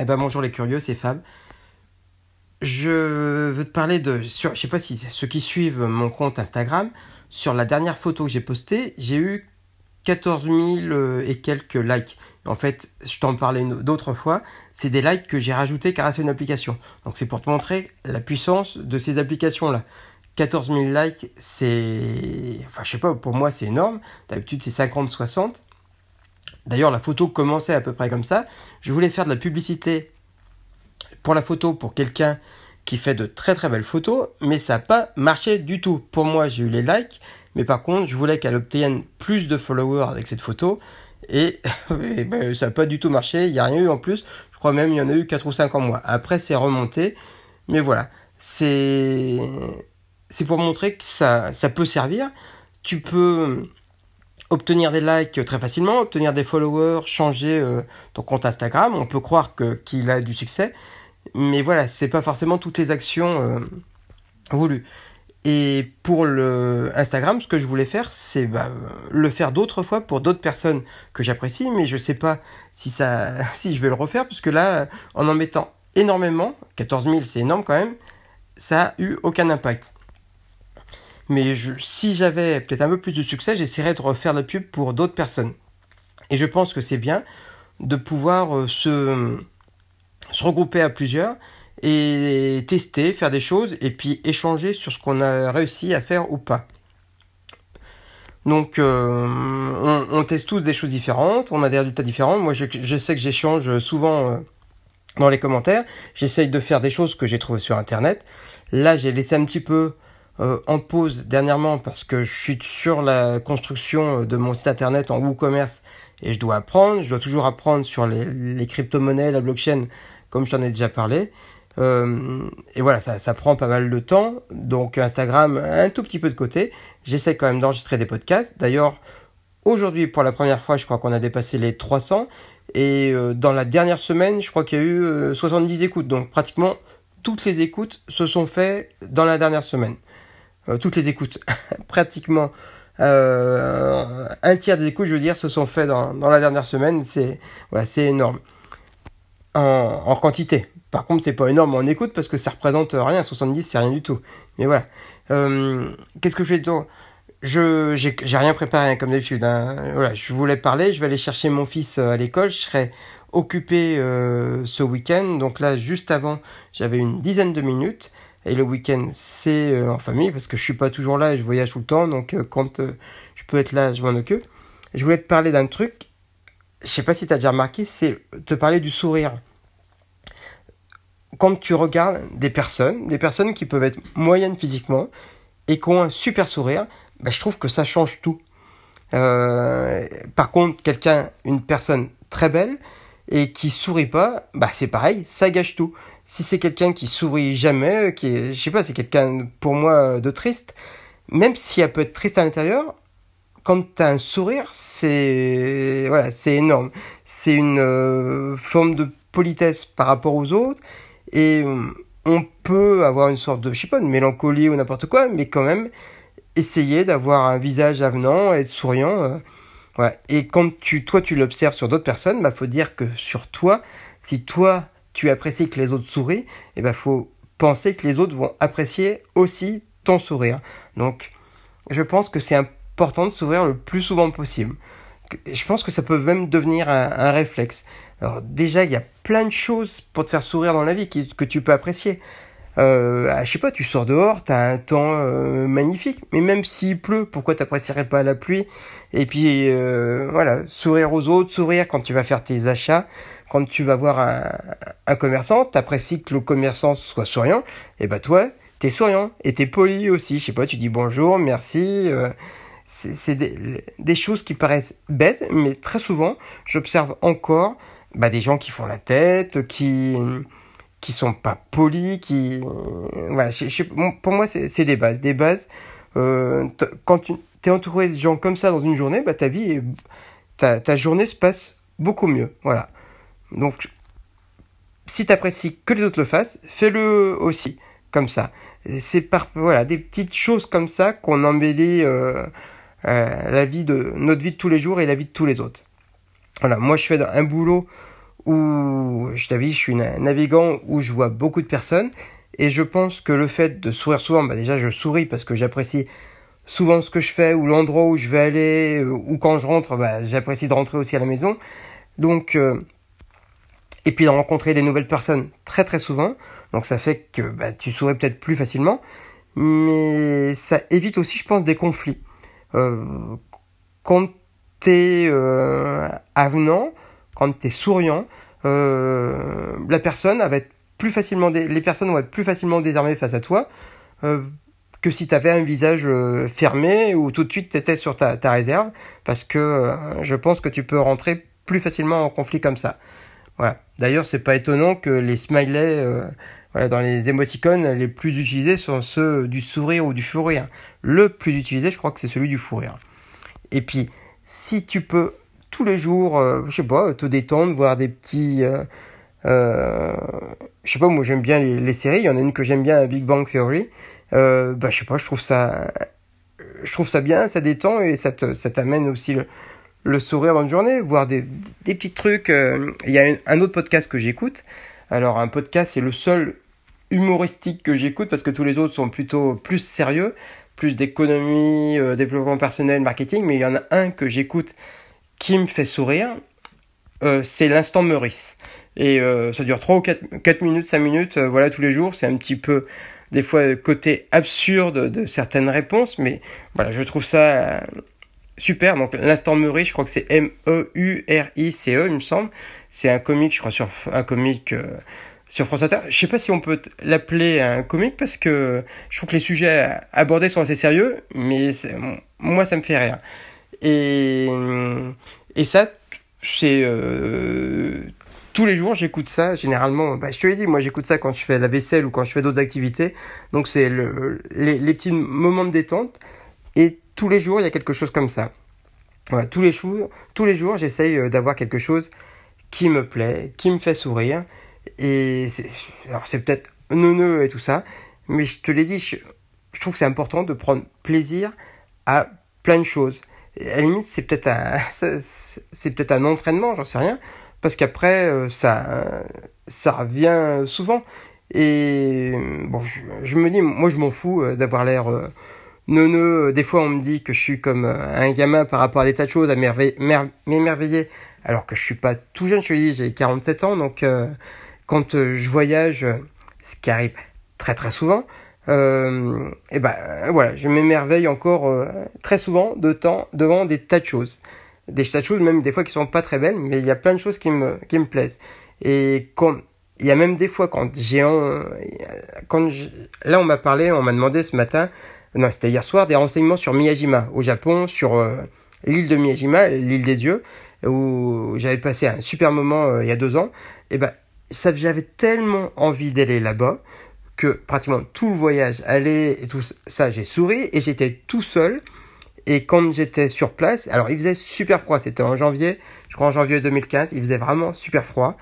Eh ben bonjour les curieux, c'est Fab. Je veux te parler de... Sur, je sais pas si ceux qui suivent mon compte Instagram, sur la dernière photo que j'ai postée, j'ai eu 14 000 et quelques likes. En fait, je t'en parlais d'autres fois, c'est des likes que j'ai rajoutés grâce à une application. Donc c'est pour te montrer la puissance de ces applications-là. 14 000 likes, c'est... Enfin, je sais pas, pour moi c'est énorme. D'habitude c'est 50-60. D'ailleurs, la photo commençait à peu près comme ça. Je voulais faire de la publicité pour la photo pour quelqu'un qui fait de très très belles photos, mais ça n'a pas marché du tout. Pour moi, j'ai eu les likes, mais par contre, je voulais qu'elle obtienne plus de followers avec cette photo, et, ben, ça n'a pas du tout marché. Il n'y a rien eu en plus. Je crois même il y en a eu 4 ou 5 en mois. Après, c'est remonté, mais voilà. C'est c'est pour montrer que ça, ça peut servir. Tu peux obtenir des likes très facilement, obtenir des followers, changer euh, ton compte Instagram. On peut croire que qu'il a du succès, mais voilà, c'est pas forcément toutes les actions euh, voulues. Et pour le Instagram, ce que je voulais faire, c'est bah, le faire d'autres fois pour d'autres personnes que j'apprécie, mais je sais pas si ça, si je vais le refaire, puisque là, en en mettant énormément, 14 000 c'est énorme quand même, ça a eu aucun impact. Mais si j'avais peut-être un peu plus de succès, j'essaierais de refaire la pub pour d'autres personnes. Et je pense que c'est bien de pouvoir euh, se, regrouper à plusieurs et tester, faire des choses et puis échanger sur ce qu'on a réussi à faire ou pas. Donc euh, on, teste tous des choses différentes, on a des résultats différents. Moi je, je sais que j'échange souvent euh, dans les commentaires, j'essaye de faire des choses que j'ai trouvées sur internet. Là j'ai laissé un petit peu euh, en pause dernièrement parce que je suis sur la construction de mon site internet en WooCommerce et je dois apprendre. Je dois toujours apprendre sur les, crypto-monnaies, la blockchain, comme j'en ai déjà parlé. Euh, et voilà, ça, prend pas mal de temps. Donc Instagram, un tout petit peu de côté. J'essaie quand même d'enregistrer des podcasts. D'ailleurs, aujourd'hui, pour la première fois, je crois qu'on a dépassé les 300. Et euh, dans la dernière semaine, je crois qu'il y a eu 70 écoutes. Donc pratiquement toutes les écoutes se sont faites dans la dernière semaine. Euh, toutes les écoutes, pratiquement euh, un tiers des écoutes, je veux dire, se sont faits dans, la dernière semaine. C'est énorme en, quantité. Par contre, c'est pas énorme en écoute parce que ça représente rien. 70, c'est rien du tout. Mais voilà. Euh, Qu'est-ce que je vais dire? Je j'ai rien préparé comme d'habitude. Hein. Voilà, je voulais parler. Je vais aller chercher mon fils à l'école. Je serai occupé ce week-end. Donc là, juste avant, j'avais une dizaine de minutes. Et le week-end, c'est euh, en famille parce que je suis pas toujours là et je voyage tout le temps. Donc euh, quand euh, je peux être là, je m'en occupe. Je voulais te parler d'un truc. Je sais pas si tu as déjà remarqué, c'est te parler du sourire. Quand tu regardes des personnes, des personnes qui peuvent être moyennes physiquement et qui ont un super sourire, bah, je trouve que ça change tout. par contre, quelqu'un, une personne très belle et qui sourit pas, bah c'est pareil, ça gâche tout si c'est quelqu'un qui sourit jamais, qui est, je sais pas, c'est quelqu'un pour moi de triste, même si elle peut être triste à l'intérieur, quand tu as un sourire, c'est voilà, c'est énorme. C'est une euh, forme de politesse par rapport aux autres et euh, on peut avoir une sorte de je sais pas de mélancolie ou n'importe quoi, mais quand même essayer d'avoir un visage avenant et souriant. Euh. Et quand tu toi tu l'observes sur d'autres personnes, bah faut dire que sur toi, si toi tu apprécies que les autres sourient, et eh ben faut penser que les autres vont apprécier aussi ton sourire. Donc, je pense que c'est important de sourire le plus souvent possible. Je pense que ça peut même devenir un, réflexe. Alors déjà, il y a plein de choses pour te faire sourire dans la vie que tu peux apprécier. Euh, ah, je sais pas, tu sors dehors, t'as un temps euh, magnifique, mais même s'il pleut, pourquoi t'apprécierais pas la pluie? Et puis euh, voilà, sourire aux autres, sourire quand tu vas faire tes achats, quand tu vas voir un, un commerçant, t'apprécies que le commerçant soit souriant, et bah toi, t'es souriant et t'es poli aussi. Je sais pas, tu dis bonjour, merci. Euh, c'est des, des, choses qui paraissent bêtes, mais très souvent, j'observe encore bah, des gens qui font la tête, qui qui sont pas polis, qui voilà, pour moi c'est des bases, des bases. Euh, quand tu es entouré de gens comme ça dans une journée, bah ta vie, ta, ta journée se passe beaucoup mieux, voilà. Donc si tu apprécies que les autres le fassent, fais-le aussi comme ça. C'est par voilà des petites choses comme ça qu'on embellit euh, euh, la vie de notre vie de tous les jours et la vie de tous les autres. Voilà, moi je fais un boulot où, je t'avais je suis navigant où je vois beaucoup de personnes. Et je pense que le fait de sourire souvent, bah déjà je souris parce que j'apprécie souvent ce que je fais ou l'endroit où je vais aller euh, ou quand je rentre, bah, j'apprécie de rentrer aussi à la maison. Donc, et puis de rencontrer des nouvelles personnes très très souvent. Donc ça fait que bah, tu souris peut-être plus facilement, mais ça évite aussi, je pense, des conflits. Euh, quand t'es euh, avenant, quand t'es souriant, euh, la personne va plus facilement, les personnes vont être plus facilement désarmées face à toi euh, que si tu avais un visage fermé ou tout de suite tu étais sur ta, réserve, parce que je pense que tu peux rentrer plus facilement en conflit comme ça. Voilà. D'ailleurs, c'est pas étonnant que les smileys, voilà, dans les émoticônes, les plus utilisés sont ceux du sourire ou du fou. Le plus utilisé, je crois que c'est celui du fou. Et puis, si tu peux tous les jours, je sais pas, te détendre, voir des petits euh, je sais pas, moi j'aime bien les, séries. Il y en a une que j'aime bien, Big Bang Theory. Euh, bah je sais pas, je trouve ça, je trouve ça bien, ça détend et ça ça t'amène aussi le, le, sourire dans une journée, voir des, des petits trucs. Euh, il y a un, autre podcast que j'écoute. Alors un podcast, c'est le seul humoristique que j'écoute parce que tous les autres sont plutôt plus sérieux, plus d'économie, euh, développement personnel, marketing. Mais il y en a un que j'écoute qui me fait sourire. Euh, c'est l'instant Meurice. Et euh, ça dure 3 ou 4, 4 minutes, 5 minutes, voilà, tous les jours. C'est un petit peu, des fois, côté absurde de certaines réponses, mais voilà, je trouve ça super. Donc, l'instant je crois que c'est M-E-U-R-I-C-E, -E, il me semble. C'est un comique, je crois, sur un comique sur France Inter. Je sais pas si on peut l'appeler un comique parce que je trouve que les sujets abordés sont assez sérieux, mais moi, ça me fait rire. Et, et ça, c'est tous les jours, j'écoute ça. Généralement, bah, je te l'ai dit, moi j'écoute ça quand je fais la vaisselle ou quand je fais d'autres activités. Donc c'est le, les, les, petits moments de détente. Et tous les jours, il y a quelque chose comme ça. Tous les jours, j'essaye euh, d'avoir quelque chose qui me plaît, qui me fait sourire. Et alors c'est peut-être neuneux et tout ça, mais je te l'ai dit, je, trouve que c'est important de prendre plaisir à plein de choses. À la limite, c'est peut-être un, c'est peut-être un entraînement, j'en sais rien parce qu'après euh, ça ça revient souvent et je, me dis moi je m'en fous euh, d'avoir l'air neuneux des fois on me dit que je suis comme un gamin par rapport à des tas de choses à m'émerveiller alors que je suis pas tout jeune je te dis j'ai 47 ans donc quand je voyage ce qui arrive très très souvent et ben voilà je m'émerveille encore très souvent de temps devant des tas de choses. Des tas de choses même des fois qui sont pas très belles mais il y a plein de choses qui me qui me plaisent. Et quand il y a même des fois quand j'ai quand là on m'a parlé on m'a demandé ce matin non c'était hier soir des renseignements sur Miyajima au Japon sur euh, l'île de Miyajima l'île des dieux où j'avais passé un super moment euh, il y a deux ans et ben ça j'avais tellement envie d'aller là-bas que pratiquement tout le voyage aller et tout ça j'ai souri et j'étais tout seul et quand j'étais sur place, alors il faisait super froid, c'était en janvier, je crois en janvier 2015, il faisait vraiment super froid.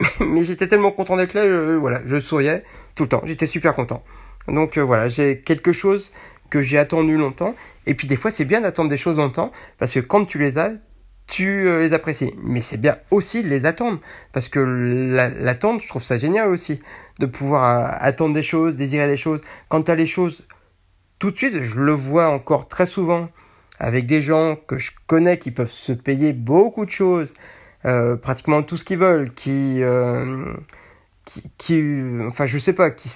Mais j'étais tellement content d'être là, voilà, je souriais tout le temps, j'étais super content. Donc euh, voilà, j'ai quelque chose que j'ai attendu longtemps. Et puis des fois, c'est bien d'attendre des choses longtemps, parce que quand tu les as, tu euh, les apprécies. Mais c'est bien aussi de les attendre, parce que l'attente, je trouve ça génial aussi, de pouvoir euh, attendre des choses, désirer des choses. Quand tu as les choses tout de suite, je le vois encore très souvent avec des gens que je connais qui peuvent se payer beaucoup de choses, pratiquement tout ce qu'ils veulent, qui, qui, enfin je sais pas, qui,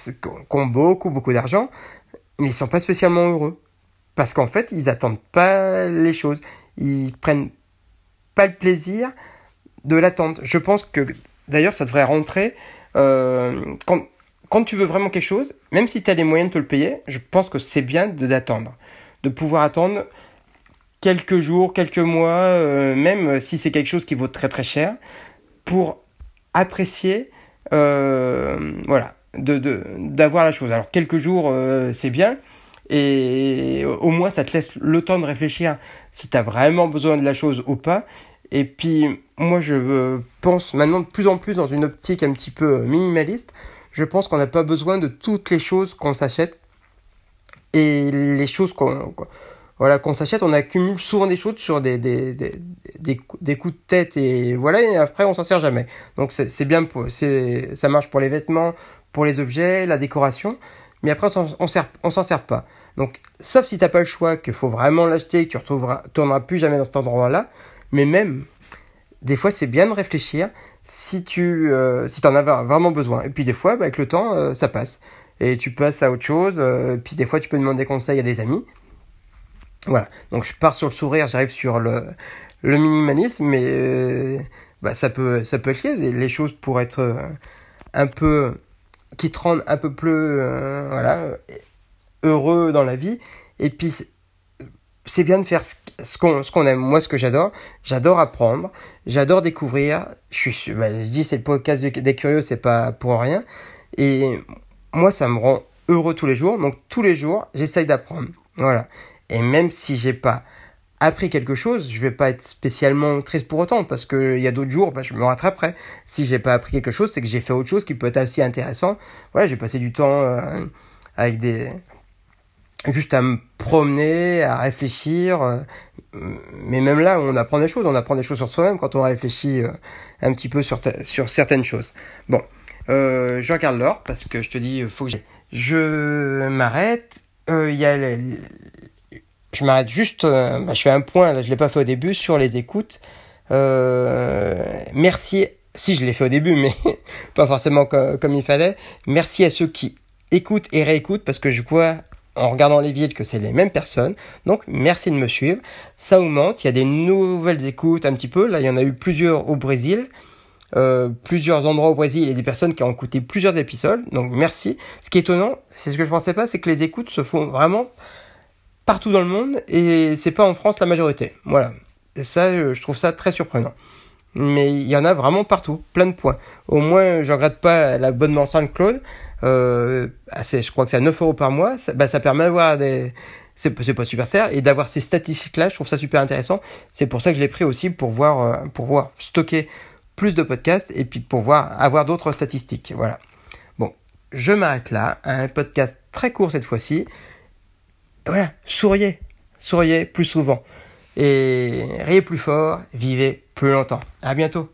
ont beaucoup beaucoup d'argent, mais ils sont pas spécialement heureux parce qu'en fait ils attendent pas les choses, ils prennent pas le plaisir de l'attente. Je pense que d'ailleurs ça devrait rentrer euh, quand quand tu veux vraiment quelque chose, même si tu as les moyens de te le payer, je pense que c'est bien d'attendre. De pouvoir attendre quelques jours, quelques mois, euh, même si c'est quelque chose qui vaut très très cher, pour apprécier, voilà, de d'avoir la chose. Alors quelques jours, euh, c'est bien, et au moins ça te laisse le temps de réfléchir si tu as vraiment besoin de la chose ou pas. Et puis moi je pense maintenant de plus en plus dans une optique un petit peu minimaliste je pense qu'on n'a pas besoin de toutes les choses qu'on s'achète et les choses qu'on voilà, qu'on s'achète, on accumule souvent des choses sur des, des, des, des, coups de tête et voilà, et après on s'en sert jamais. Donc c'est bien, pour, ça marche pour les vêtements, pour les objets, la décoration, mais après on, on s'en sert pas. Donc, sauf si t'as pas le choix, qu'il faut vraiment l'acheter, que tu retrouveras, tourneras plus jamais dans cet endroit-là, mais même, des fois c'est bien de réfléchir si tu euh, si en as vraiment besoin. Et puis des fois, bah, avec le temps, euh, ça passe. Et tu passes à autre chose, euh, puis des fois tu peux demander conseil à des amis. Voilà. Donc je pars sur le sourire, j'arrive sur le, le minimalisme, mais euh, bah, ça peut ça peut être lié. Les choses pour être euh, un peu qui te rendent un peu plus euh, voilà heureux dans la vie. Et puis c'est bien de faire ce qu'on ce qu'on aime. Moi, ce que j'adore, j'adore apprendre, j'adore découvrir. Je suis bah, je dis c'est le podcast des curieux, c'est pas pour rien. Et moi, ça me rend heureux tous les jours. Donc tous les jours, j'essaye d'apprendre. Voilà. Et même si j'ai pas appris quelque chose, je vais pas être spécialement triste pour autant parce que il y a d'autres jours, bah, je me rattraperai. Si j'ai pas appris quelque chose, c'est que j'ai fait autre chose qui peut être aussi intéressant. Voilà, j'ai passé du temps euh, avec des juste à me promener, à réfléchir. Euh, mais même là, on apprend des choses. On apprend des choses sur soi-même quand on réfléchit euh, un petit peu sur, sur certaines choses. Bon, je regarde l'heure parce que je te dis, faut que je m'arrête. Il y a je m'arrête juste, euh, bah, je fais un point, là je l'ai pas fait au début, sur les écoutes. Euh, merci, si je l'ai fait au début, mais pas forcément comme, il fallait. Merci à ceux qui écoutent et réécoutent, parce que je vois en regardant les villes que c'est les mêmes personnes. Donc merci de me suivre. Ça augmente, il y a des nouvelles écoutes un petit peu. Là, il y en a eu plusieurs au Brésil. Euh, plusieurs endroits au Brésil et des personnes qui ont écouté plusieurs épisodes. Donc merci. Ce qui est étonnant, c'est ce que je pensais pas, c'est que les écoutes se font vraiment partout dans le monde et c'est pas en France la majorité. Voilà. Ça, euh, je trouve ça très surprenant. Mais il y en a vraiment partout, plein de points. Au moins, je regrette pas l'abonnement SoundCloud. Euh, je crois que c'est à 9 euros par mois. Ça, bah, ça permet d'avoir des, c'est pas super cher et d'avoir ces statistiques là je trouve ça super intéressant c'est pour ça que je l'ai pris aussi pour voir euh, pour voir stocker plus de podcasts et puis pour voir avoir d'autres statistiques voilà bon je m'arrête là un podcast très court cette fois-ci voilà, souriez, souriez plus souvent. Et riez plus fort, vivez plus longtemps. À bientôt.